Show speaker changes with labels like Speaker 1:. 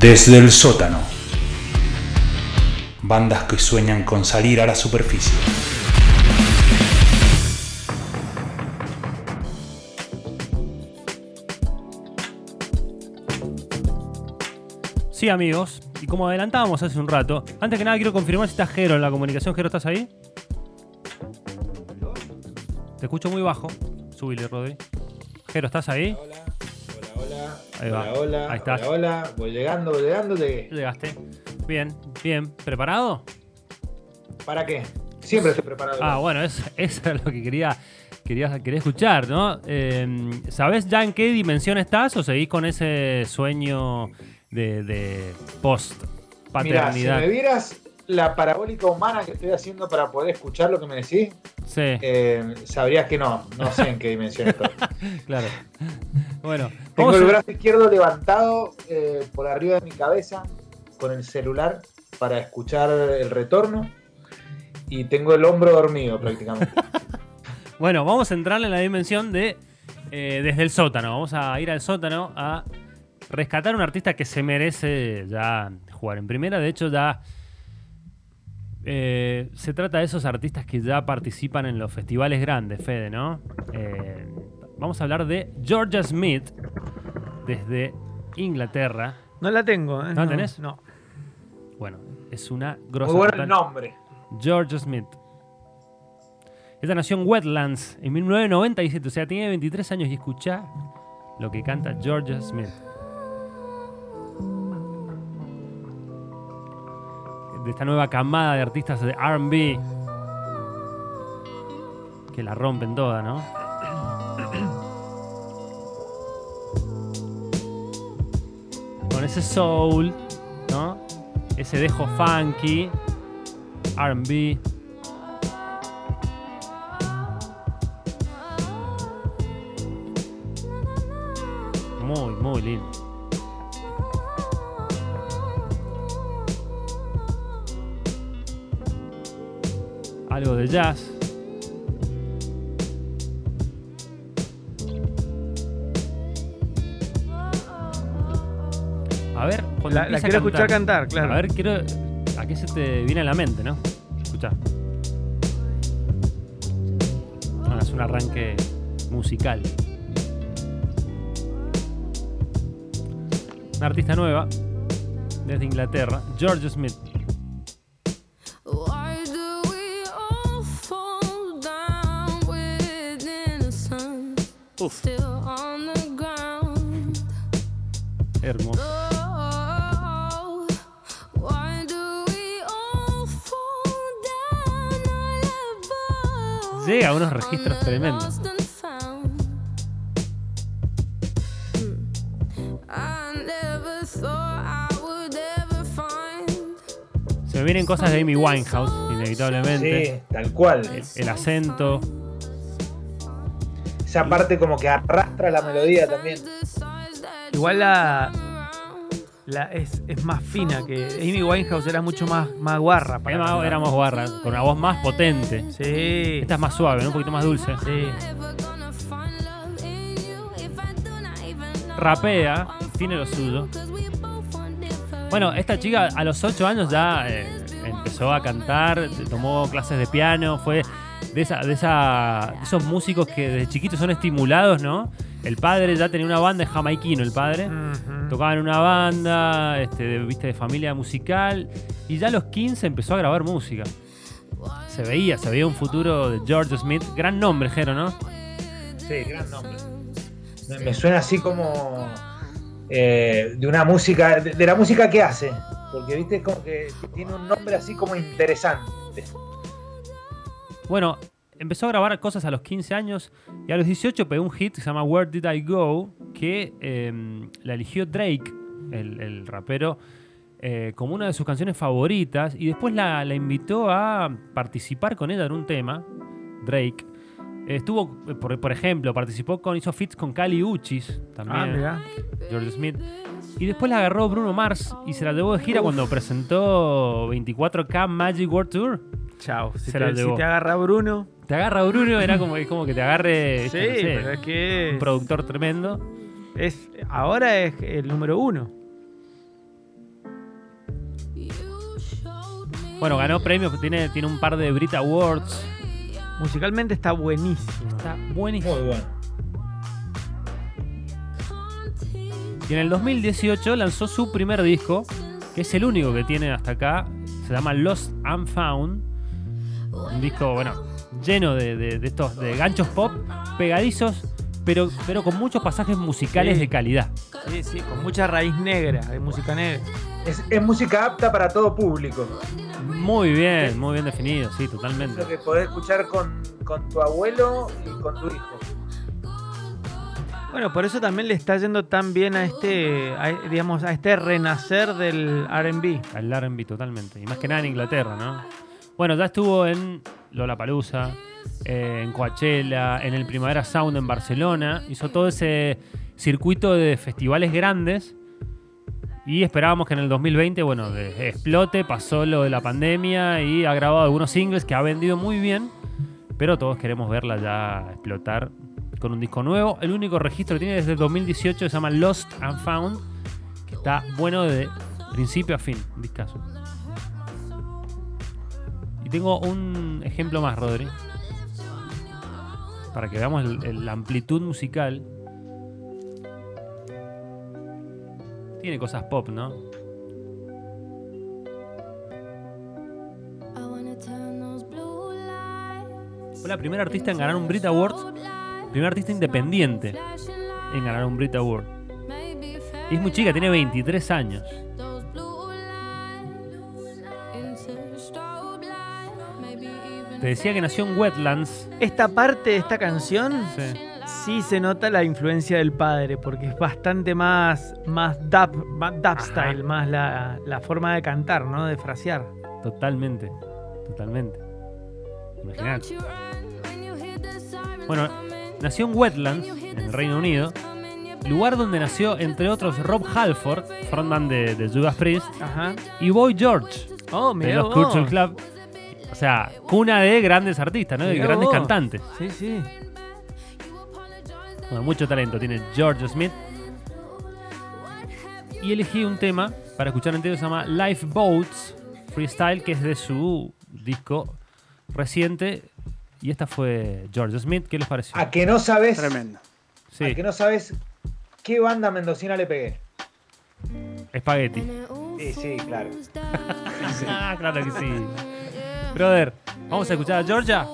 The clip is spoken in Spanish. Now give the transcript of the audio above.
Speaker 1: Desde el sótano. Bandas que sueñan con salir a la superficie.
Speaker 2: Sí, amigos, y como adelantábamos hace un rato, antes que nada quiero confirmar si está Jero en la comunicación. Jero, ¿estás ahí? Te escucho muy bajo. Subile, Rodri. Jero, ¿estás ahí?
Speaker 3: Hola.
Speaker 2: Ahí va.
Speaker 3: Hola, hola.
Speaker 2: Ahí estás.
Speaker 3: Hola, hola. Voy llegando, voy llegando. ¿de-
Speaker 2: Llegaste. Bien, bien. ¿Preparado?
Speaker 3: ¿Para qué? Siempre estoy preparado.
Speaker 2: Ah, bueno, eso, eso era lo que quería, quería, quería escuchar, ¿no? Eh, ¿Sabés ya en qué dimensión estás o seguís con ese sueño de, de
Speaker 3: Mira, si me vieras la parabólica humana que estoy haciendo para poder escuchar lo que me decís,
Speaker 2: Sí,
Speaker 3: eh, sabrías que no. No sé en qué dimensión estoy.
Speaker 2: claro. Bueno,
Speaker 3: Tengo el brazo izquierdo levantado eh, por arriba de mi cabeza con el celular para escuchar el retorno y tengo el hombro dormido prácticamente.
Speaker 2: Bueno, vamos a entrar en la dimensión de eh, desde el sótano. Vamos a ir al sótano a rescatar a un artista que se merece ya jugar en primera. De hecho, ya eh, se trata de esos artistas que ya participan en los festivales grandes, Fede, ¿no? Eh, vamos a hablar de Georgia Smith desde Inglaterra.
Speaker 4: No la tengo, ¿eh?
Speaker 2: ¿No la tenés?
Speaker 4: No.
Speaker 2: Bueno, es una
Speaker 3: Muy
Speaker 2: grosa.
Speaker 3: bueno
Speaker 2: total.
Speaker 3: el nombre.
Speaker 2: George Smith. Esta nació en Wetlands en 1997, o sea, tiene 23 años y escucha lo que canta George Smith. De esta nueva camada de artistas de RB que la rompen toda, ¿no? Con ese soul, ¿no? Ese dejo funky, RB. Muy, muy lindo. Algo de jazz. A ver, cuando
Speaker 4: La, la
Speaker 2: empiece a
Speaker 4: quiero escuchar cantar, claro.
Speaker 2: a ver, quiero. ¿A qué se te viene a la mente, no? Escucha. Ah, es un arranque musical. Una artista nueva desde Inglaterra, George Smith.
Speaker 5: I never thought I would ever find
Speaker 2: Se me vienen cosas de Amy Winehouse, inevitablemente.
Speaker 3: Sí, tal cual.
Speaker 2: El acento.
Speaker 3: Esa parte como que arrastra la melodía también.
Speaker 4: Igual la, la es, es más fina que Amy Winehouse era mucho más, más guarra. para
Speaker 2: Era,
Speaker 4: cantar.
Speaker 2: era más guarra, con una voz más potente.
Speaker 4: Sí.
Speaker 2: Esta es más suave, ¿no? un poquito más dulce.
Speaker 4: Sí.
Speaker 2: Rapea, tiene lo suyo. Bueno, esta chica a los 8 años ya eh, empezó a cantar, tomó clases de piano, fue de, esa, de, esa, de esos músicos que desde chiquitos son estimulados, ¿no? El padre ya tenía una banda de jamaiquino, el padre.
Speaker 4: Ujú.
Speaker 2: Tocaba en una banda, este, de, viste, de familia musical. Y ya a los 15 empezó a grabar música. Se veía, se veía un futuro de George Smith. Gran nombre, Jero, ¿no?
Speaker 3: Sí, gran nombre. Me, suena así como eh, de una música, de, de la música que hace. Porque viste, es como que tiene un nombre así como interesante.
Speaker 2: Bueno, empezó a grabar cosas a los 15 años y a los 18 pegó un hit que se llama Where Did I Go, que eh, la eligió Drake, el, el rapero, eh, como una de sus canciones favoritas y después la, la invitó a participar con ella en un tema, Drake. Estuvo, por, por ejemplo, participó con, hizo fits con Kali Uchis también.
Speaker 4: Ah.
Speaker 2: George Smith. Y después la agarró Bruno Mars y se la llevó de gira cuando presentó 24K Magic World Tour.
Speaker 4: Chao. Si, te, agarra Bruno.
Speaker 2: Te agarra Bruno, era como, es como que te agarre
Speaker 4: sí, pero es que
Speaker 2: un productor tremendo.
Speaker 4: Es, ahora es el número uno.
Speaker 2: Bueno, ganó premios, pues tiene, tiene un par de Brit Awards.
Speaker 4: Musicalmente está buenísimo.
Speaker 2: Está buenísimo.
Speaker 3: Muy bueno.
Speaker 2: Y en el 2018 lanzó su primer disco, que es el único que tiene hasta acá. Se llama Lost and Found. Un disco, bueno, lleno de, de- de estos de ganchos pop, pegadizos, pero, pero con muchos pasajes musicales
Speaker 4: Sí.
Speaker 2: de calidad.
Speaker 4: Sí, sí, con mucha raíz negra, de música negra.
Speaker 3: Es, es música apta para todo público.
Speaker 2: Muy bien, muy bien definido, sí, totalmente.
Speaker 3: lo que podés escuchar con, con tu abuelo y con tu hijo.
Speaker 4: Bueno, por eso también le está yendo tan bien a este, a, digamos, a este renacer del R&B.
Speaker 2: Al R&B totalmente. Y más que nada en Inglaterra, ¿no? Bueno, ya estuvo en Lollapalooza, eh, en Coachella, en el Primavera Sound en Barcelona. Hizo todo ese circuito de festivales grandes. Y esperábamos que en el 2020, bueno, explote, pasó lo de la pandemia y ha grabado algunos singles que ha vendido muy bien. Pero todos queremos verla ya explotar con un disco nuevo. El único registro que tiene desde el 2018 se llama Lost and Found, que está bueno de principio a fin, un discazo. Y tengo un ejemplo más, Rodri. Para que veamos la amplitud musical. Tiene cosas pop, ¿no? Fue la primera artista en ganar un Brit Awards. Primera artista independiente en ganar un Brit Award. Y es muy chica, tiene 23 años. Te decía que nació en Wetlands.
Speaker 4: Esta parte de esta canción
Speaker 2: Sí.
Speaker 4: sí se nota la influencia del padre, porque es bastante más, más dub, más dub style, más la, la forma de cantar, ¿no? De frasear.
Speaker 2: Totalmente. Totalmente. Imagínate. Bueno, nació en Wetlands, en el Reino Unido. Lugar donde nació, entre otros, Rob Halford, frontman de, de Judas Priest,
Speaker 4: Ajá.
Speaker 2: y Boy George,
Speaker 4: Oh,
Speaker 2: de los. Culture Club. O sea, cuna de grandes artistas, ¿no? De
Speaker 4: Mirá
Speaker 2: grandes
Speaker 4: vos.
Speaker 2: cantantes.
Speaker 4: Sí, sí.
Speaker 2: Bueno, mucho talento tiene George Smith. Y elegí un tema para escuchar entero, se llama Lifeboats Freestyle, que es de su disco reciente. Y esta fue George Smith. ¿Qué les pareció?
Speaker 3: A que no sabes,
Speaker 6: Tremendo.
Speaker 2: Sí,
Speaker 3: a que no sabes qué banda mendocina le pegué.
Speaker 2: Spaghetti.
Speaker 3: Sí, sí, claro.
Speaker 2: Ah, claro que sí. Brother, vamos a escuchar a Georgia.